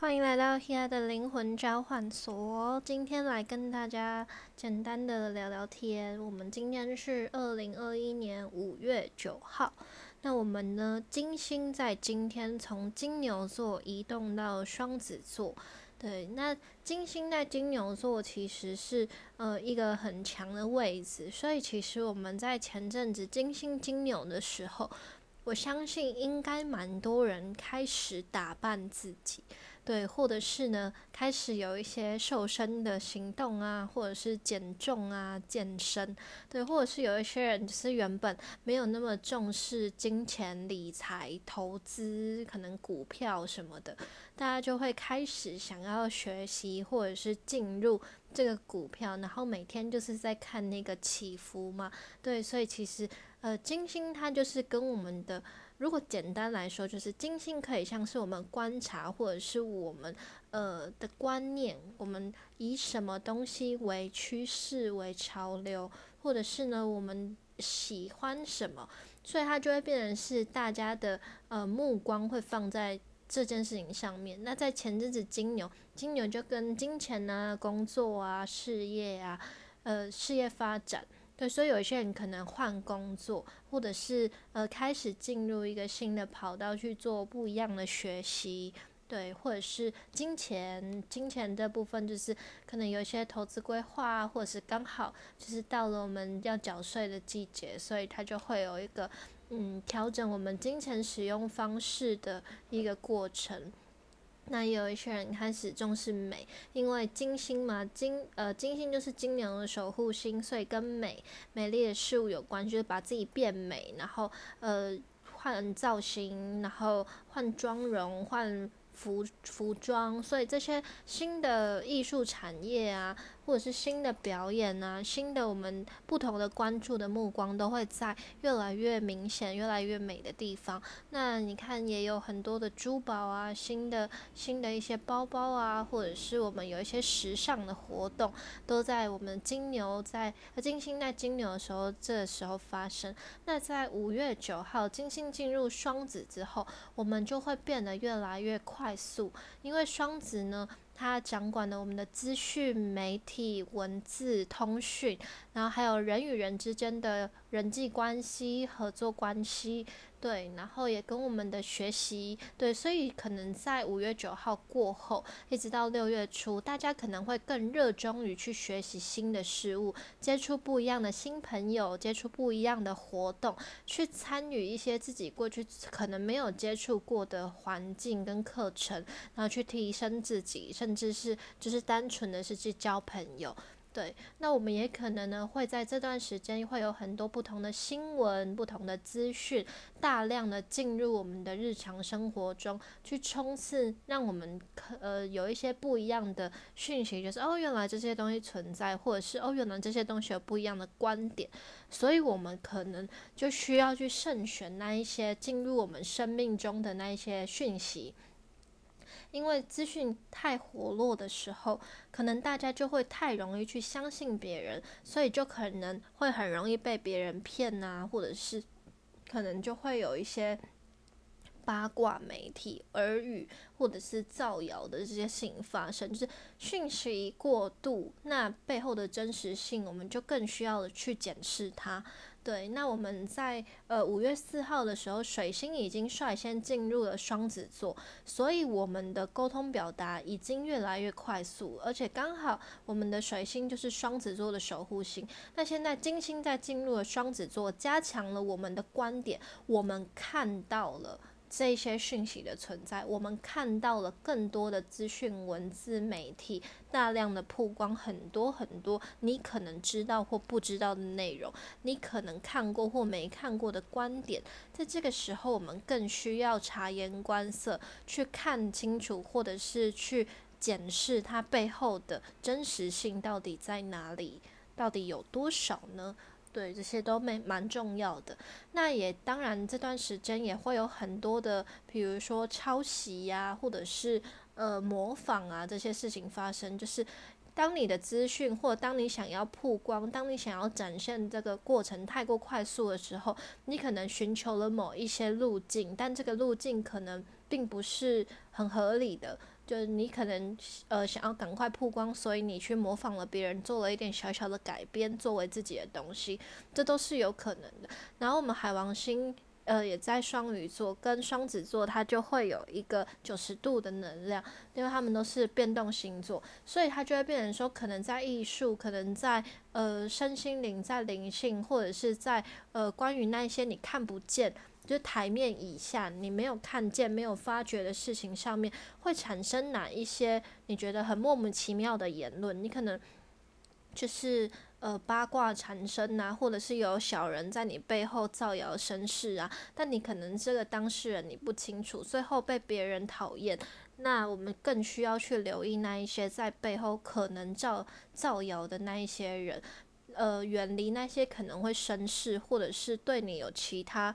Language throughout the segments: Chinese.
欢迎来到 Here 的灵魂交换所。今天来跟大家简单的聊聊天。我们今天是二零二一年五月九号。那我们呢？金星在今天从金牛座移动到双子座。对，那金星在金牛座其实是呃一个很强的位置，所以其实我们在前阵子金星金牛的时候，我相信应该蛮多人开始打扮自己。对，或者是呢，开始有一些瘦身的行动啊，或者是减重啊、健身，对，或者是有一些人就是原本没有那么重视金钱理财、投资，可能股票什么的，大家就会开始想要学习，或者是进入这个股票，然后每天就是在看那个起伏嘛，对，所以其实呃，金星它就是跟我们的。如果简单来说，就是金星可以像是我们观察，或者是我们呃的观念，我们以什么东西为趋势、为潮流，或者是呢我们喜欢什么，所以它就会变成是大家的呃目光会放在这件事情上面。那在前阵子金牛，金牛就跟金钱啊、工作啊、事业啊、呃事业发展。对，所以有一些人可能换工作，或者是呃开始进入一个新的跑道去做不一样的学习，对，或者是金钱，金钱这部分就是可能有一些投资规划，或者是刚好就是到了我们要缴税的季节，所以它就会有一个嗯调整我们金钱使用方式的一个过程。那有一些人开始重视美，因为金星嘛，金呃金星就是金牛的守护星，所以跟美美丽的事物有关，就是把自己变美，然后呃换造型，然后换妆容，换服服装，所以这些新的艺术产业啊。或者是新的表演啊，新的我们不同的关注的目光都会在越来越明显、越来越美的地方。那你看，也有很多的珠宝啊，新的新的一些包包啊，或者是我们有一些时尚的活动，都在我们金牛在金星在金牛的时候，这时候发生。那在五月九号，金星进入双子之后，我们就会变得越来越快速，因为双子呢。他掌管了我们的资讯、媒体、文字、通讯，然后还有人与人之间的人际关系、合作关系。对，然后也跟我们的学习对，所以可能在五月九号过后，一直到六月初，大家可能会更热衷于去学习新的事物，接触不一样的新朋友，接触不一样的活动，去参与一些自己过去可能没有接触过的环境跟课程，然后去提升自己，甚至是就是单纯的是去交朋友。对，那我们也可能呢，会在这段时间会有很多不同的新闻、不同的资讯，大量的进入我们的日常生活中去冲刺，让我们可呃有一些不一样的讯息，就是哦，原来这些东西存在，或者是哦，原来这些东西有不一样的观点，所以我们可能就需要去慎选那一些进入我们生命中的那一些讯息。因为资讯太活络的时候，可能大家就会太容易去相信别人，所以就可能会很容易被别人骗呐，或者是可能就会有一些八卦媒体、耳语或者是造谣的这些事情发生，就是讯息过度，那背后的真实性，我们就更需要去检视它。对，那我们在呃五月四号的时候，水星已经率先进入了双子座，所以我们的沟通表达已经越来越快速，而且刚好我们的水星就是双子座的守护星。那现在金星在进入了双子座，加强了我们的观点，我们看到了。这些讯息的存在，我们看到了更多的资讯、文字、媒体大量的曝光，很多很多你可能知道或不知道的内容，你可能看过或没看过的观点，在这个时候，我们更需要察言观色，去看清楚，或者是去检视它背后的真实性到底在哪里，到底有多少呢？对，这些都没蛮重要的。那也当然，这段时间也会有很多的，比如说抄袭呀，或者是呃模仿啊这些事情发生，就是。当你的资讯或当你想要曝光，当你想要展现这个过程太过快速的时候，你可能寻求了某一些路径，但这个路径可能并不是很合理的。就是你可能呃想要赶快曝光，所以你去模仿了别人，做了一点小小的改编，作为自己的东西，这都是有可能的。然后我们海王星呃也在双鱼座跟双子座，它就会有一个九十度的能量，因为他们都是变动星座，所以它就会变成说，可能在艺术，可能在呃身心灵，在灵性，或者是在呃关于那些你看不见。就台面以下，你没有看见、没有发觉的事情上面，会产生哪一些你觉得很莫名其妙的言论？你可能就是呃八卦缠身啊，或者是有小人在你背后造谣生事啊，但你可能这个当事人你不清楚，最后被别人讨厌。那我们更需要去留意那一些在背后可能造造谣的那一些人，呃，远离那些可能会生事，或者是对你有其他。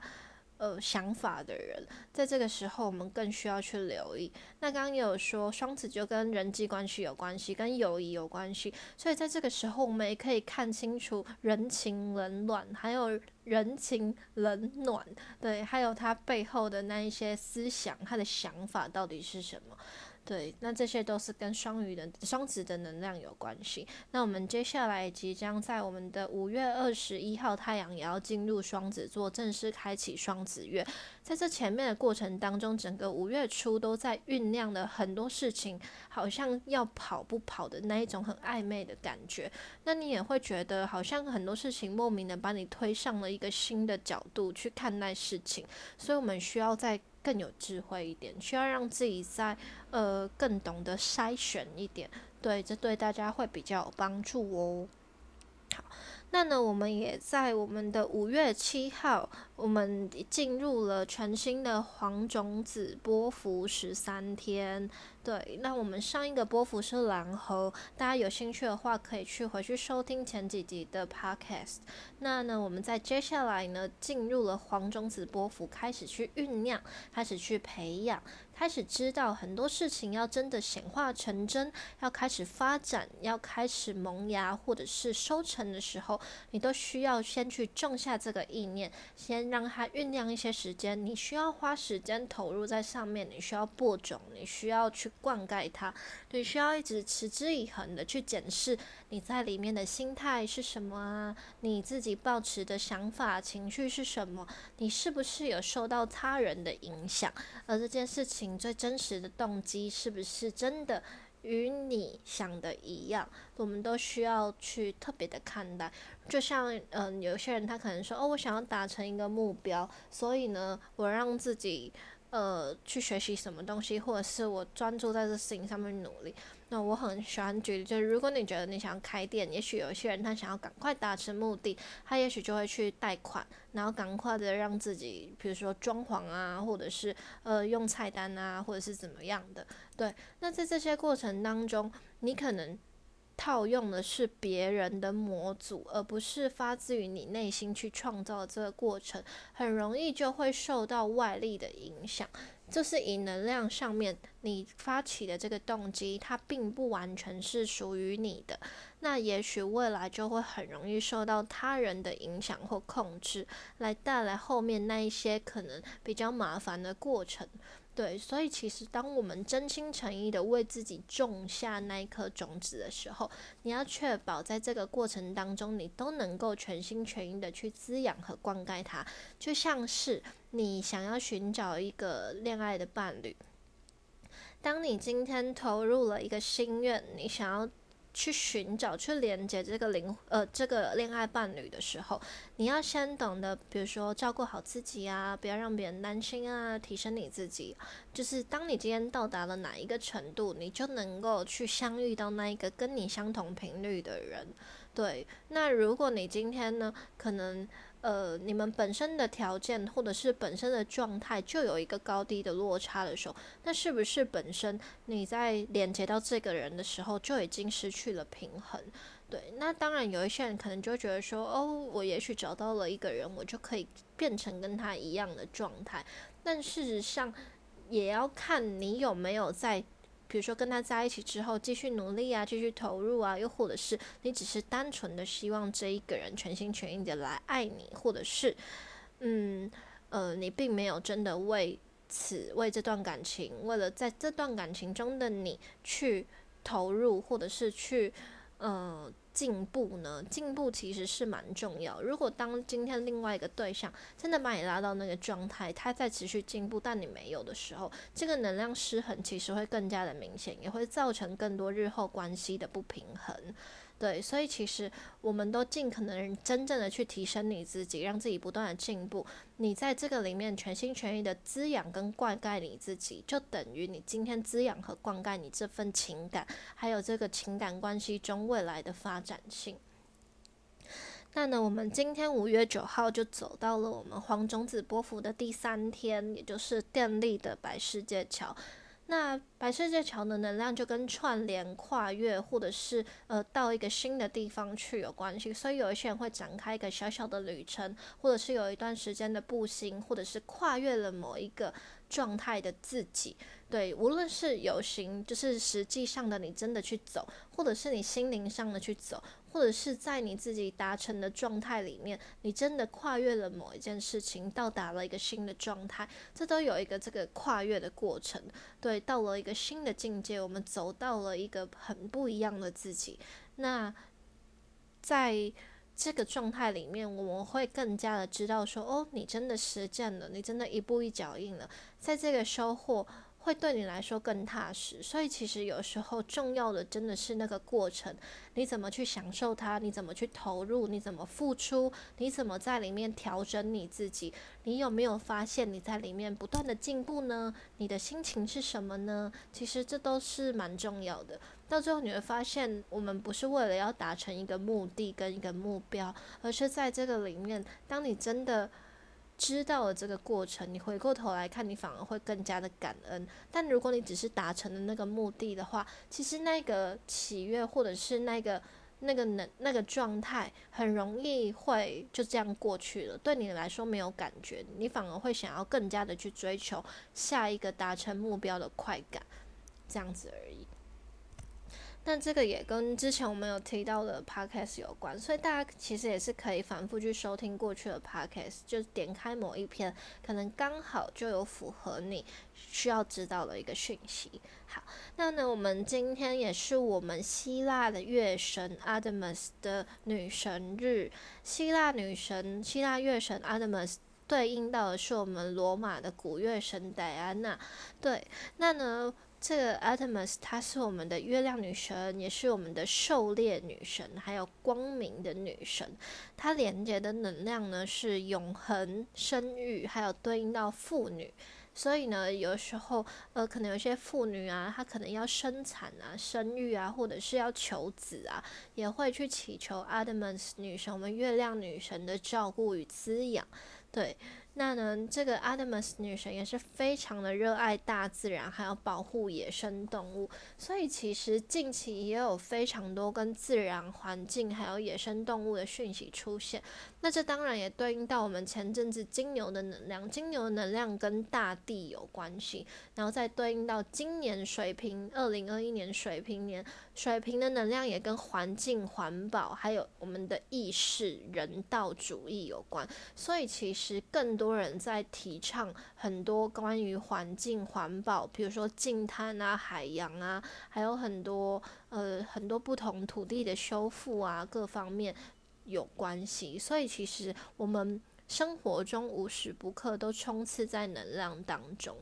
呃，想法的人，在这个时候，我们更需要去留意。那刚刚也有说，双子就跟人际关系有关系，跟友谊有关系，所以在这个时候，我们也可以看清楚人情冷暖，还有人情冷暖，对，还有他背后的那一些思想，他的想法到底是什么。对，那这些都是跟双鱼的双子的能量有关系。那我们接下来即将在我们的五月二十一号，太阳也要进入双子座，正式开启双子月。在这前面的过程当中，整个五月初都在酝酿的很多事情，好像要跑不跑的那一种很暧昧的感觉。那你也会觉得，好像很多事情莫名的把你推上了一个新的角度去看待事情。所以我们需要在。更有智慧一点，需要让自己在呃更懂得筛选一点，对，这对大家会比较有帮助哦。好，那呢，我们也在我们的五月七号，我们进入了全新的黄种子波幅十三天。对，那我们上一个波幅是蓝猴，大家有兴趣的话可以去回去收听前几集的 podcast。那呢，我们在接下来呢进入了黄种子波幅，开始去酝酿，开始去培养，开始知道很多事情要真的显化成真，要开始发展，要开始萌芽或者是收成的时候，你都需要先去种下这个意念，先让它酝酿一些时间。你需要花时间投入在上面，你需要播种，你需要去。灌溉它，你需要一直持之以恒的去检视你在里面的心态是什么啊？你自己抱持的想法、情绪是什么？你是不是有受到他人的影响？而这件事情最真实的动机是不是真的与你想的一样？我们都需要去特别的看待。就像嗯，有些人他可能说哦，我想要达成一个目标，所以呢，我让自己。呃，去学习什么东西，或者是我专注在这事情上面努力。那我很喜欢举例，就是如果你觉得你想要开店，也许有些人他想要赶快达成目的，他也许就会去贷款，然后赶快的让自己，比如说装潢啊，或者是呃用菜单啊，或者是怎么样的。对，那在这些过程当中，你可能。套用的是别人的模组，而不是发自于你内心去创造这个过程，很容易就会受到外力的影响。就是以能量上面你发起的这个动机，它并不完全是属于你的。那也许未来就会很容易受到他人的影响或控制，来带来后面那一些可能比较麻烦的过程。对，所以其实当我们真心诚意的为自己种下那一颗种子的时候，你要确保在这个过程当中，你都能够全心全意的去滋养和灌溉它，就像是你想要寻找一个恋爱的伴侣，当你今天投入了一个心愿，你想要。去寻找、去连接这个灵呃这个恋爱伴侣的时候，你要先懂得，比如说照顾好自己啊，不要让别人担心啊，提升你自己。就是当你今天到达了哪一个程度，你就能够去相遇到那一个跟你相同频率的人。对，那如果你今天呢，可能。呃，你们本身的条件或者是本身的状态就有一个高低的落差的时候，那是不是本身你在连接到这个人的时候就已经失去了平衡？对，那当然有一些人可能就觉得说，哦，我也许找到了一个人，我就可以变成跟他一样的状态，但事实上也要看你有没有在比如说跟他在一起之后继续努力啊，继续投入啊，又或者是你只是单纯的希望这一个人全心全意的来爱你，或者是嗯呃，你并没有真的为此为这段感情，为了在这段感情中的你去投入，或者是去嗯。进步呢？进步其实是蛮重要。如果当今天另外一个对象真的把你拉到那个状态，他在持续进步，但你没有的时候，这个能量失衡其实会更加的明显，也会造成更多日后关系的不平衡。对，所以其实我们都尽可能真正的去提升你自己，让自己不断的进步。你在这个里面全心全意的滋养跟灌溉你自己，就等于你今天滋养和灌溉你这份情感，还有这个情感关系中未来的发展性。那呢，我们今天五月九号就走到了我们黄种子波幅的第三天，也就是电力的白世界桥。那白世界桥的能量就跟串联、跨越，或者是呃到一个新的地方去有关系，所以有一些人会展开一个小小的旅程，或者是有一段时间的步行，或者是跨越了某一个状态的自己。对，无论是有形，就是实际上的你真的去走，或者是你心灵上的去走。或者是在你自己达成的状态里面，你真的跨越了某一件事情，到达了一个新的状态，这都有一个这个跨越的过程。对，到了一个新的境界，我们走到了一个很不一样的自己。那在这个状态里面，我们会更加的知道说，哦，你真的实践了，你真的一步一脚印了，在这个收获。会对你来说更踏实，所以其实有时候重要的真的是那个过程，你怎么去享受它，你怎么去投入，你怎么付出，你怎么在里面调整你自己，你有没有发现你在里面不断的进步呢？你的心情是什么呢？其实这都是蛮重要的。到最后你会发现，我们不是为了要达成一个目的跟一个目标，而是在这个里面，当你真的。知道了这个过程，你回过头来看，你反而会更加的感恩。但如果你只是达成了那个目的的话，其实那个喜悦或者是那个那个能那个状态，很容易会就这样过去了。对你来说没有感觉，你反而会想要更加的去追求下一个达成目标的快感，这样子而已。但这个也跟之前我们有提到的 podcast 有关，所以大家其实也是可以反复去收听过去的 podcast，就点开某一篇，可能刚好就有符合你需要知道的一个讯息。好，那呢，我们今天也是我们希腊的月神 Artemis 的女神日，希腊女神、希腊月神 Artemis 对应到的是我们罗马的古月神戴安娜。对，那呢？这个 Artemis 她是我们的月亮女神，也是我们的狩猎女神，还有光明的女神。她连接的能量呢是永恒、生育，还有对应到妇女。所以呢，有时候呃，可能有些妇女啊，她可能要生产啊、生育啊，或者是要求子啊，也会去祈求 Artemis 女神，我们月亮女神的照顾与滋养。对。那呢，这个阿德玛斯女神也是非常的热爱大自然，还有保护野生动物，所以其实近期也有非常多跟自然环境还有野生动物的讯息出现。那这当然也对应到我们前阵子金牛的能量，金牛的能量跟大地有关系，然后再对应到今年水平二零二一年水平年，水平的能量也跟环境环保还有我们的意识人道主义有关，所以其实更多。人在提倡很多关于环境环保，比如说净滩啊、海洋啊，还有很多呃很多不同土地的修复啊，各方面有关系。所以其实我们生活中无时不刻都充斥在能量当中。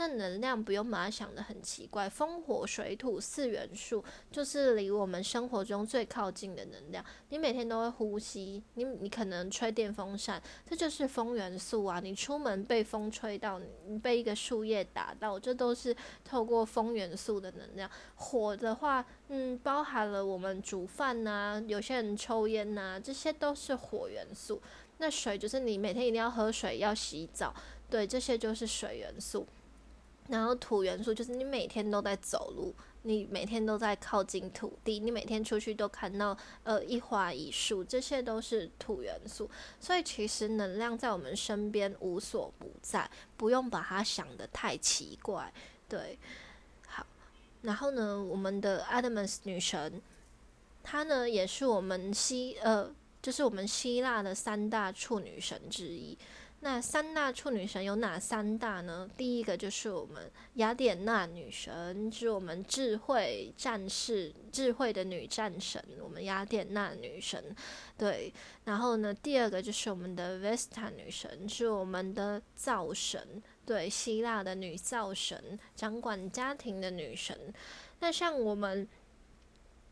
那能量不用把它想得很奇怪，风火水土四元素就是离我们生活中最靠近的能量。你每天都会呼吸，你你可能吹电风扇，这就是风元素啊。你出门被风吹到，你被一个树叶打到，这都是透过风元素的能量。火的话，嗯，包含了我们煮饭呐，有些人抽烟呐，这些都是火元素。那水就是你每天一定要喝水，要洗澡，对，这些就是水元素。然后土元素就是你每天都在走路，你每天都在靠近土地，你每天出去都看到呃一花一树，这些都是土元素。所以其实能量在我们身边无所不在，不用把它想得太奇怪。对，好，然后呢，我们的 Adamus 女神，她呢也是我们希呃，就是我们希腊的三大处女神之一。那三大处女神有哪三大呢？第一个就是我们雅典娜女神，是我们智慧战士、智慧的女战神，我们雅典娜女神。对，然后呢，第二个就是我们的 Vesta 女神，是我们的灶神，对，希腊的女灶神，掌管家庭的女神。那像我们。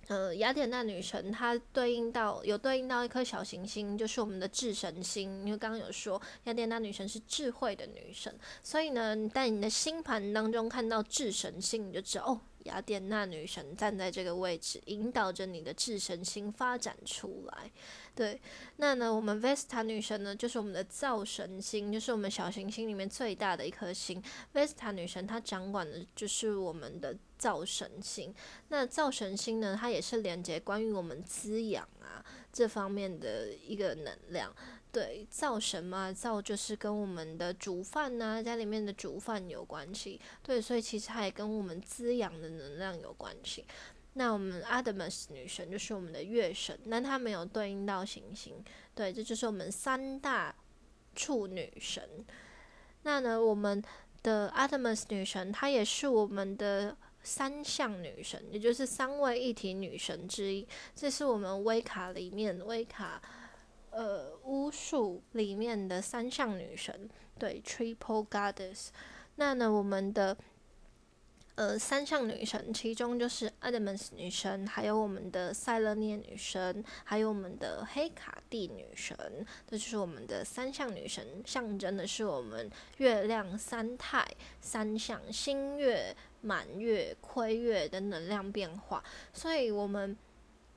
呃，雅典娜女神她对应到有对应到一颗小行星，就是我们的智神星。因为刚刚有说雅典娜女神是智慧的女神，所以呢，在你的星盘当中看到智神星，你就知道哦，雅典娜女神站在这个位置，引导着你的智神星发展出来。对，那呢，我们 Vesta 女神呢，就是我们的造神星，就是我们小行星里面最大的一颗星。Vesta 女神她掌管的就是我们的造神星。那造神星呢，它也是连接关于我们滋养啊这方面的一个能量。对，灶神嘛，灶就是跟我们的煮饭呐，家里面的煮饭有关系。对，所以其实它也跟我们滋养的能量有关系。那我们阿德玛斯女神就是我们的月神，但它没有对应到行星。对，这就是我们三大处女神。那呢，我们的阿德玛斯女神，她也是我们的三项女神，也就是三位一体女神之一。这是我们威卡里面威卡呃巫术里面的三项女神，对，Triple Goddess。那呢，我们的。呃，三项女神，其中就是 Adamus 女神，还有我们的塞勒涅女神，还有我们的黑卡蒂女神，这就是我们的三项女神，象征的是我们月亮三态、三项新月、满月、亏月的能量变化，所以我们。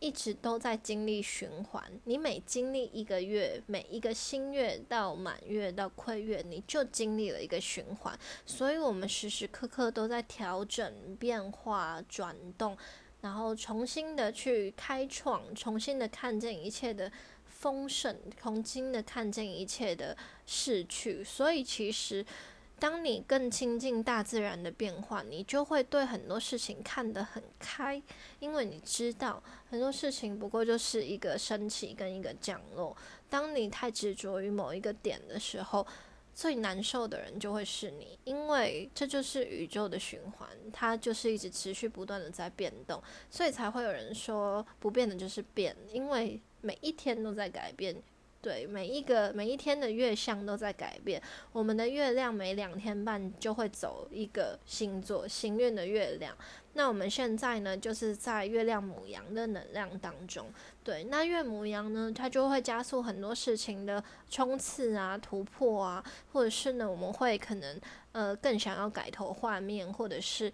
一直都在经历循环，你每经历一个月，每一个新月到满月到亏月，你就经历了一个循环。所以，我们时时刻刻都在调整、变化、转动，然后重新的去开创，重新的看见一切的丰盛，重新的看见一切的逝去。所以，其实。当你更亲近大自然的变化，你就会对很多事情看得很开，因为你知道很多事情不过就是一个升起跟一个降落。当你太执着于某一个点的时候，最难受的人就会是你，因为这就是宇宙的循环，它就是一直持续不断的在变动，所以才会有人说不变的就是变，因为每一天都在改变。对，每一个每一天的月相都在改变。我们的月亮每两天半就会走一个星座，行运的月亮。那我们现在呢，就是在月亮母羊的能量当中。对，那月母羊呢，它就会加速很多事情的冲刺啊、突破啊，或者是呢，我们会可能呃更想要改头换面，或者是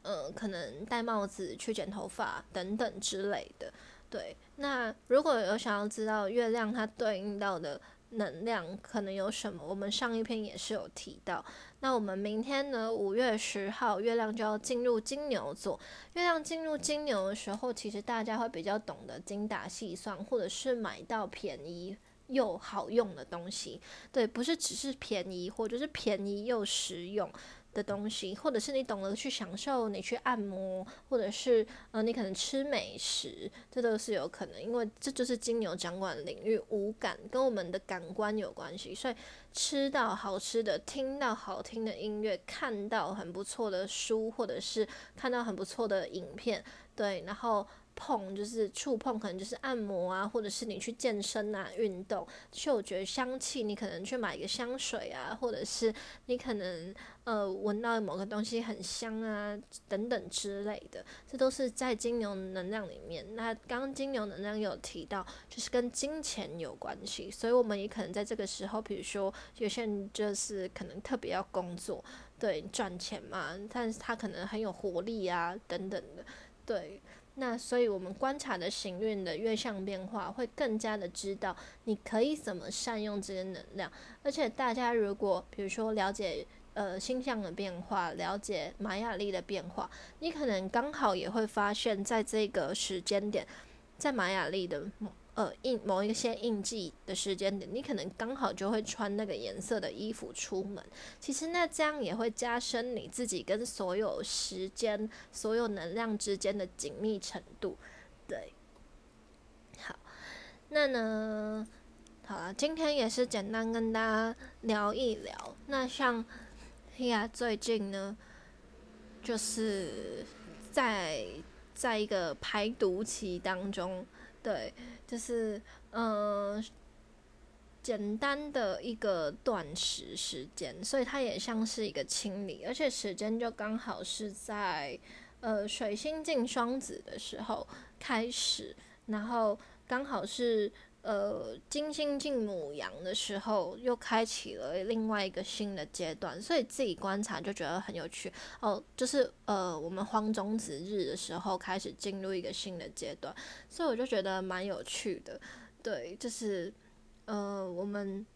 呃可能戴帽子去剪头发等等之类的。对，那如果有想要知道月亮它对应到的能量可能有什么，我们上一篇也是有提到。那我们明天呢，五月十号，月亮就要进入金牛座。月亮进入金牛的时候，其实大家会比较懂得精打细算，或者是买到便宜又好用的东西。对，不是只是便宜，或者是便宜又实用。的东西，或者是你懂得去享受，你去按摩，或者是呃，你可能吃美食，这都是有可能，因为这就是金牛掌管领域，五感跟我们的感官有关系，所以吃到好吃的，听到好听的音乐，看到很不错的书，或者是看到很不错的影片，对，然后。碰就是触碰，可能就是按摩啊，或者是你去健身啊、运动。嗅觉、香气，你可能去买一个香水啊，或者是你可能呃闻到某个东西很香啊，等等之类的，这都是在金牛能量里面。那刚刚金牛能量有提到，就是跟金钱有关系，所以我们也可能在这个时候，比如说有些人就是可能特别要工作，对，赚钱嘛，但是他可能很有活力啊，等等的，对。那所以，我们观察的行运的月相变化，会更加的知道你可以怎么善用这些能量。而且，大家如果比如说了解呃星象的变化，了解玛雅历的变化，你可能刚好也会发现，在这个时间点，在玛雅历的呃印某一些印记的时间点，你可能刚好就会穿那个颜色的衣服出门。其实那这样也会加深你自己跟所有时间、所有能量之间的紧密程度。对，好，那呢，好了，今天也是简单跟大家聊一聊。那像 Tia 最近呢，就是在在一个排毒期当中。对，就是嗯，简单的一个断食时间，所以它也像是一个清理，而且时间就刚好是在呃水星进双子的时候开始，然后刚好是。呃，金星进母羊的时候，又开启了另外一个新的阶段，所以自己观察就觉得很有趣哦。就是呃，我们黄种子日的时候开始进入一个新的阶段，所以我就觉得蛮有趣的。对，就是呃，我们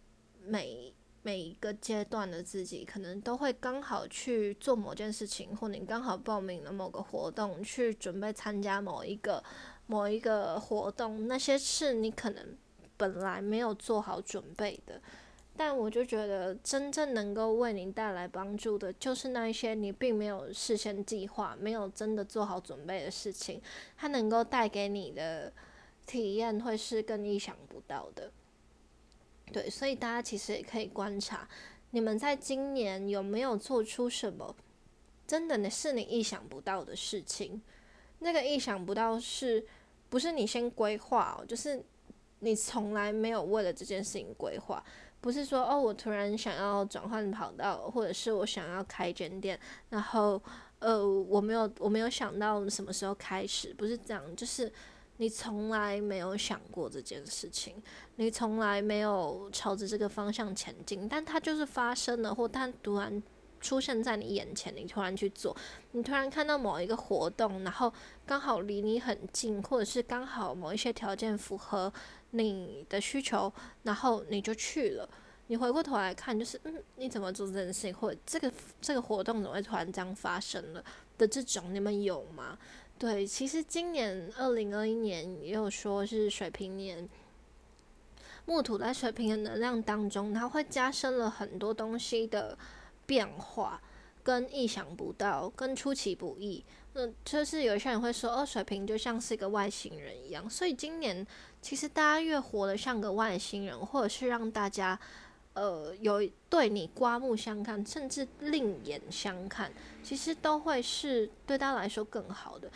每每一个阶段的自己，可能都会刚好去做某件事情，或你刚好报名了某个活动，去准备参加某一个。某一个活动，那些是你可能本来没有做好准备的，但我就觉得真正能够为你带来帮助的，就是那一些你并没有事先计划、没有真的做好准备的事情，它能够带给你的体验会是更意想不到的。对，所以大家其实也可以观察，你们在今年有没有做出什么真的是你意想不到的事情？那个意想不到是。不是你先规划哦，就是你从来没有为了这件事情规划。不是说哦，我突然想要转换跑道，或者是我想要开间店，然后呃，我没有我没有想到什么时候开始，不是这样，就是你从来没有想过这件事情，你从来没有朝着这个方向前进，但它就是发生了，或它突然。出现在你眼前，你突然去做，你突然看到某一个活动，然后刚好离你很近，或者是刚好某一些条件符合你的需求，然后你就去了。你回过头来看，就是嗯，你怎么做这件事情，或者这个这个活动怎么会突然这样发生了的这种，你们有吗？对，其实今年二零二一年也有说是水平年，木土在水平的能量当中，它会加深了很多东西的。变化跟意想不到，跟出其不意，那就是有些人会说，哦，水瓶就像是一个外星人一样。所以今年其实大家越活得像个外星人，或者是让大家呃有对你刮目相看，甚至另眼相看，其实都会是对大家来说更好的。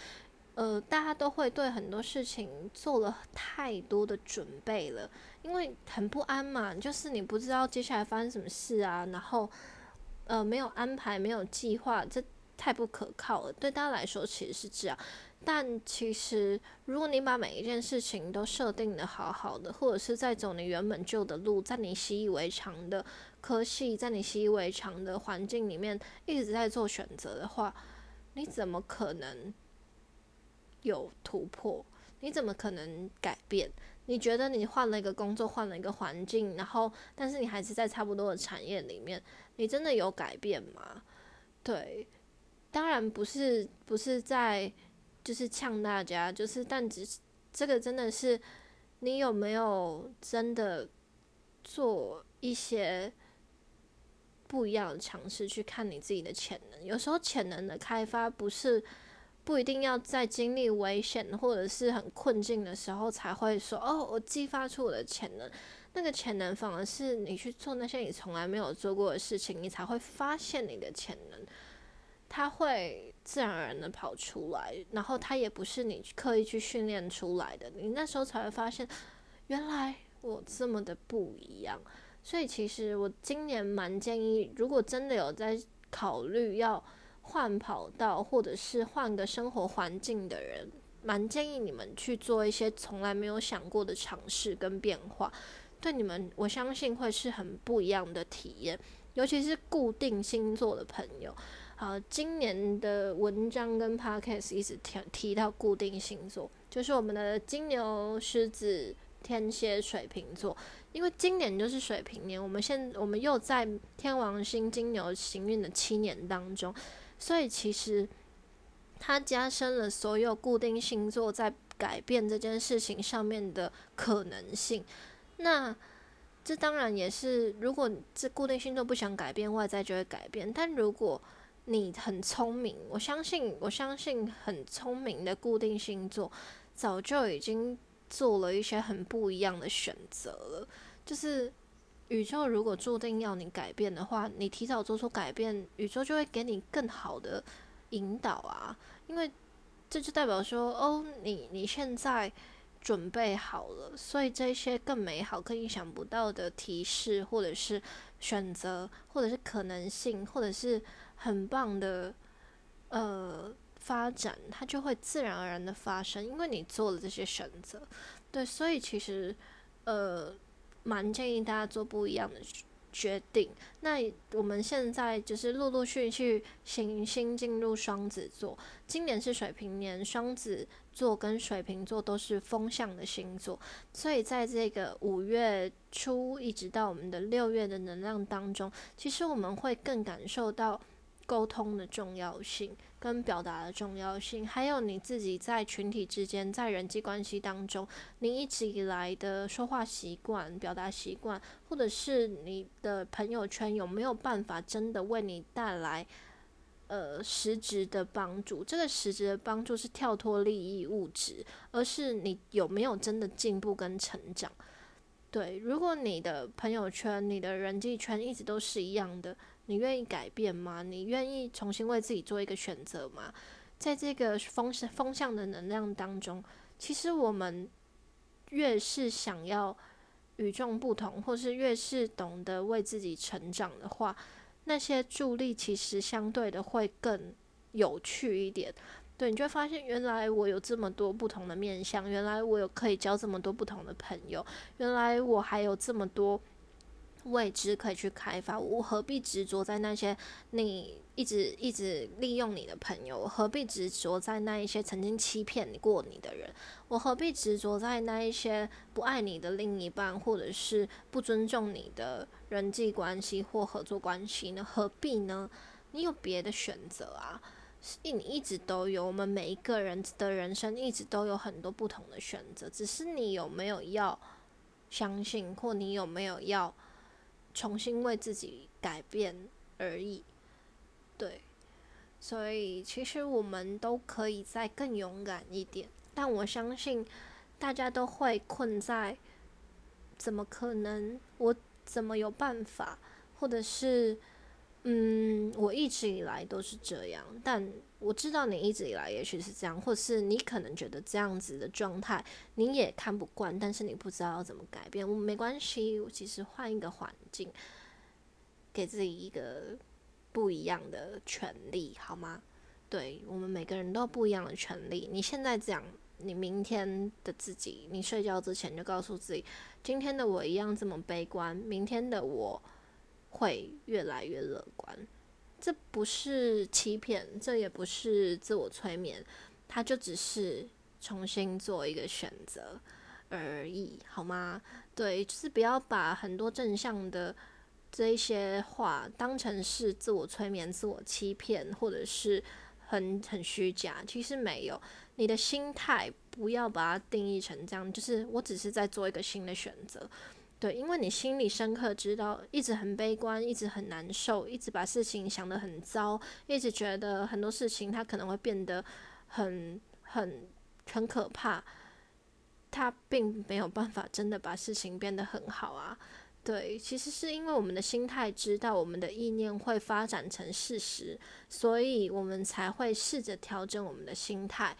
呃，大家都会对很多事情做了太多的准备了，因为很不安嘛，就是你不知道接下来发生什么事啊，然后。呃，没有安排，没有计划，这太不可靠了。对大家来说，其实是这样。但其实，如果你把每一件事情都设定的好好的，或者是在走你原本就的路，在你习以为常的科系，在你习以为常的环境里面一直在做选择的话，你怎么可能有突破？你怎么可能改变？你觉得你换了一个工作，换了一个环境，然后但是你还是在差不多的产业里面，你真的有改变吗？对，当然不是，不是在就是呛大家，就是但只是这个真的是你有没有真的做一些不一样的尝试，去看你自己的潜能？有时候潜能的开发不是。不一定要在经历危险或者是很困境的时候才会说哦，我激发出我的潜能。那个潜能反而是你去做那些你从来没有做过的事情，你才会发现你的潜能，它会自然而然的跑出来。然后它也不是你刻意去训练出来的，你那时候才会发现，原来我这么的不一样。所以其实我今年蛮建议，如果真的有在考虑要。换跑道或者是换个生活环境的人，蛮建议你们去做一些从来没有想过的尝试跟变化，对你们我相信会是很不一样的体验。尤其是固定星座的朋友，好，今年的文章跟 podcast 一直提提到固定星座，就是我们的金牛、狮子、天蝎、水瓶座，因为今年就是水瓶年，我们现我们又在天王星金牛行运的七年当中。所以其实它加深了所有固定星座在改变这件事情上面的可能性。那这当然也是，如果这固定星座不想改变，外在就会改变。但如果你很聪明，我相信，我相信很聪明的固定星座早就已经做了一些很不一样的选择了。就是宇宙如果注定要你改变的话，你提早做出改变，宇宙就会给你更好的引导啊。因为这就代表说，哦，你你现在准备好了，所以这些更美好、更意想不到的提示，或者是选择，或者是可能性，或者是。很棒的，呃，发展它就会自然而然的发生，因为你做了这些选择，对，所以其实，呃，蛮建议大家做不一样的决定。那我们现在就是陆陆续续行星进入双子座，今年是水瓶年，双子座跟水瓶座都是风象的星座，所以在这个五月初一直到我们的六月的能量当中，其实我们会更感受到。沟通的重要性，跟表达的重要性，还有你自己在群体之间，在人际关系当中，你一直以来的说话习惯、表达习惯，或者是你的朋友圈有没有办法真的为你带来呃实质的帮助？这个实质的帮助是跳脱利益物质，而是你有没有真的进步跟成长？对，如果你的朋友圈、你的人际圈一直都是一样的。你愿意改变吗？你愿意重新为自己做一个选择吗？在这个风风向的能量当中，其实我们越是想要与众不同，或是越是懂得为自己成长的话，那些助力其实相对的会更有趣一点。对，你就会发现，原来我有这么多不同的面相，原来我有可以交这么多不同的朋友，原来我还有这么多。未知可以去开发，我何必执着在那些你一直一直利用你的朋友？我何必执着在那一些曾经欺骗过你的人？我何必执着在那一些不爱你的另一半，或者是不尊重你的人际关系或合作关系呢？何必呢？你有别的选择啊！你一直都有，我们每一个人的人生一直都有很多不同的选择，只是你有没有要相信，或你有没有要。重新为自己改变而已，对，所以其实我们都可以再更勇敢一点。但我相信大家都会困在怎么可能？我怎么有办法？或者是？嗯，我一直以来都是这样，但我知道你一直以来也许是这样，或是你可能觉得这样子的状态你也看不惯，但是你不知道要怎么改变。我没关系，我其实换一个环境，给自己一个不一样的权利，好吗？对我们每个人都不一样的权利。你现在讲，你明天的自己，你睡觉之前就告诉自己，今天的我一样这么悲观，明天的我。会越来越乐观，这不是欺骗，这也不是自我催眠，它就只是重新做一个选择而已，好吗？对，就是不要把很多正向的这一些话当成是自我催眠、自我欺骗，或者是很很虚假。其实没有，你的心态不要把它定义成这样，就是我只是在做一个新的选择。对，因为你心里深刻知道，一直很悲观，一直很难受，一直把事情想得很糟，一直觉得很多事情它可能会变得很很很可怕，它并没有办法真的把事情变得很好啊。对，其实是因为我们的心态知道我们的意念会发展成事实，所以我们才会试着调整我们的心态。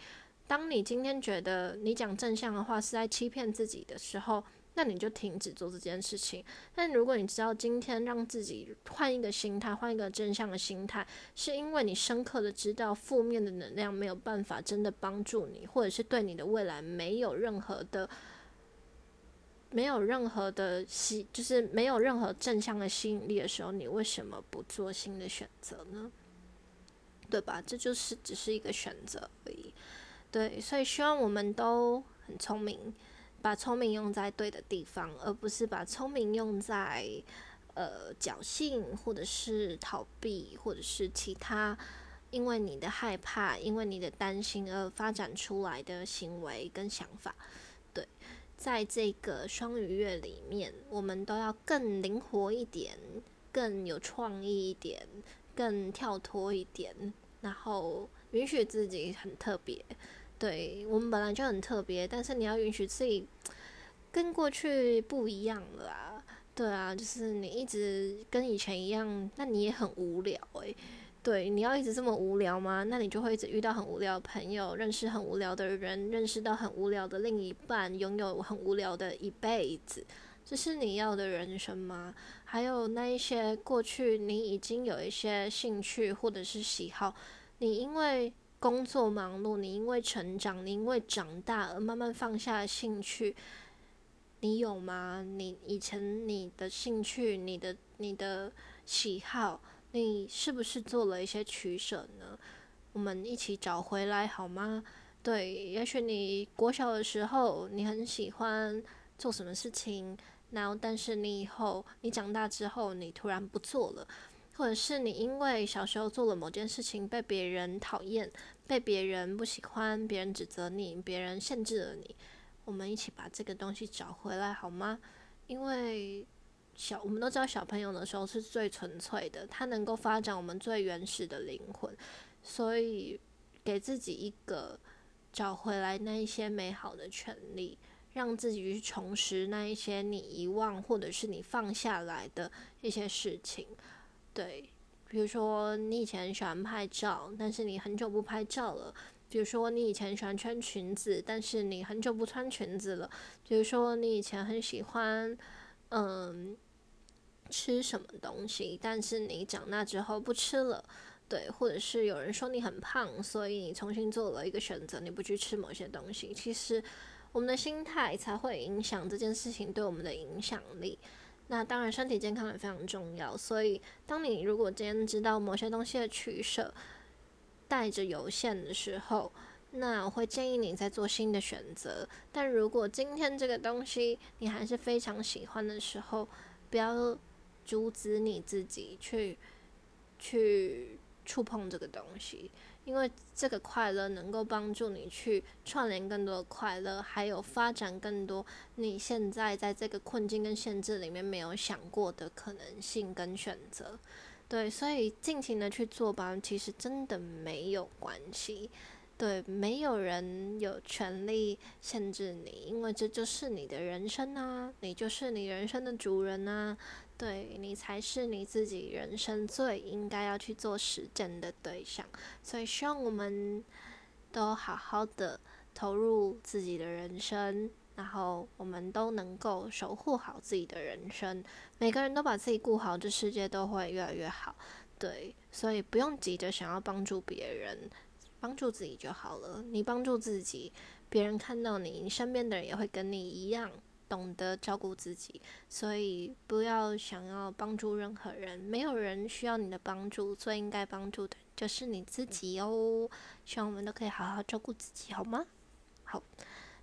当你今天觉得你讲正向的话是在欺骗自己的时候，那你就停止做这件事情。但如果你知道今天让自己换一个心态，换一个正向的心态，是因为你深刻的知道负面的能量没有办法真的帮助你，或者是对你的未来没有任何的、没有任何的吸，就是没有任何正向的吸引力的时候，你为什么不做新的选择呢？对吧？这就是只是一个选择而已。对，所以希望我们都很聪明。把聪明用在对的地方，而不是把聪明用在呃侥幸或者是逃避或者是其他因为你的害怕，因为你的担心而发展出来的行为跟想法。对，在这个双鱼月里面，我们都要更灵活一点，更有创意一点，更跳脱一点，然后允许自己很特别。对我们本来就很特别，但是你要允许自己跟过去不一样了啊！对啊，就是你一直跟以前一样，那你也很无聊诶。对，你要一直这么无聊吗？那你就会一直遇到很无聊的朋友，认识很无聊的人，认识到很无聊的另一半，拥有很无聊的一辈子。这是你要的人生吗？还有那一些过去你已经有一些兴趣或者是喜好，你因为。工作忙碌，你因为成长，你因为长大而慢慢放下兴趣，你有吗？你以前你的兴趣、你的你的喜好，你是不是做了一些取舍呢？我们一起找回来好吗？对，也许你国小的时候你很喜欢做什么事情，然后但是你以后你长大之后你突然不做了。或者是你因为小时候做了某件事情被别人讨厌、被别人不喜欢、别人指责你、别人限制了你，我们一起把这个东西找回来好吗？因为小我们都知道小朋友的时候是最纯粹的，他能够发展我们最原始的灵魂，所以给自己一个找回来那一些美好的权利，让自己去重拾那一些你遗忘或者是你放下来的一些事情。对，比如说你以前喜欢拍照，但是你很久不拍照了；比如说你以前喜欢穿裙子，但是你很久不穿裙子了；比如说你以前很喜欢嗯吃什么东西，但是你长大之后不吃了。对，或者是有人说你很胖，所以你重新做了一个选择，你不去吃某些东西。其实我们的心态才会影响这件事情对我们的影响力。那当然，身体健康也非常重要。所以，当你如果今天知道某些东西的取舍带着有限的时候，那我会建议你再做新的选择。但如果今天这个东西你还是非常喜欢的时候，不要阻止你自己去去触碰这个东西。因为这个快乐能够帮助你去串联更多的快乐，还有发展更多你现在在这个困境跟限制里面没有想过的可能性跟选择。对，所以尽情的去做吧，其实真的没有关系。对，没有人有权利限制你，因为这就是你的人生啊，你就是你人生的主人啊。对你才是你自己人生最应该要去做实践的对象，所以希望我们都好好的投入自己的人生，然后我们都能够守护好自己的人生。每个人都把自己顾好，这世界都会越来越好。对，所以不用急着想要帮助别人，帮助自己就好了。你帮助自己，别人看到你，你身边的人也会跟你一样。懂得照顾自己，所以不要想要帮助任何人。没有人需要你的帮助，最应该帮助的就是你自己哦。希望我们都可以好好照顾自己，好吗？好，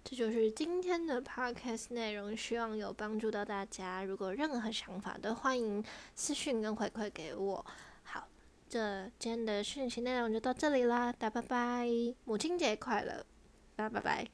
这就是今天的 podcast 内容，希望有帮助到大家。如果任何想法都欢迎私讯跟回馈给我。这今天的讯息内容就到这里啦，大家拜拜，母亲节快乐，大家拜拜。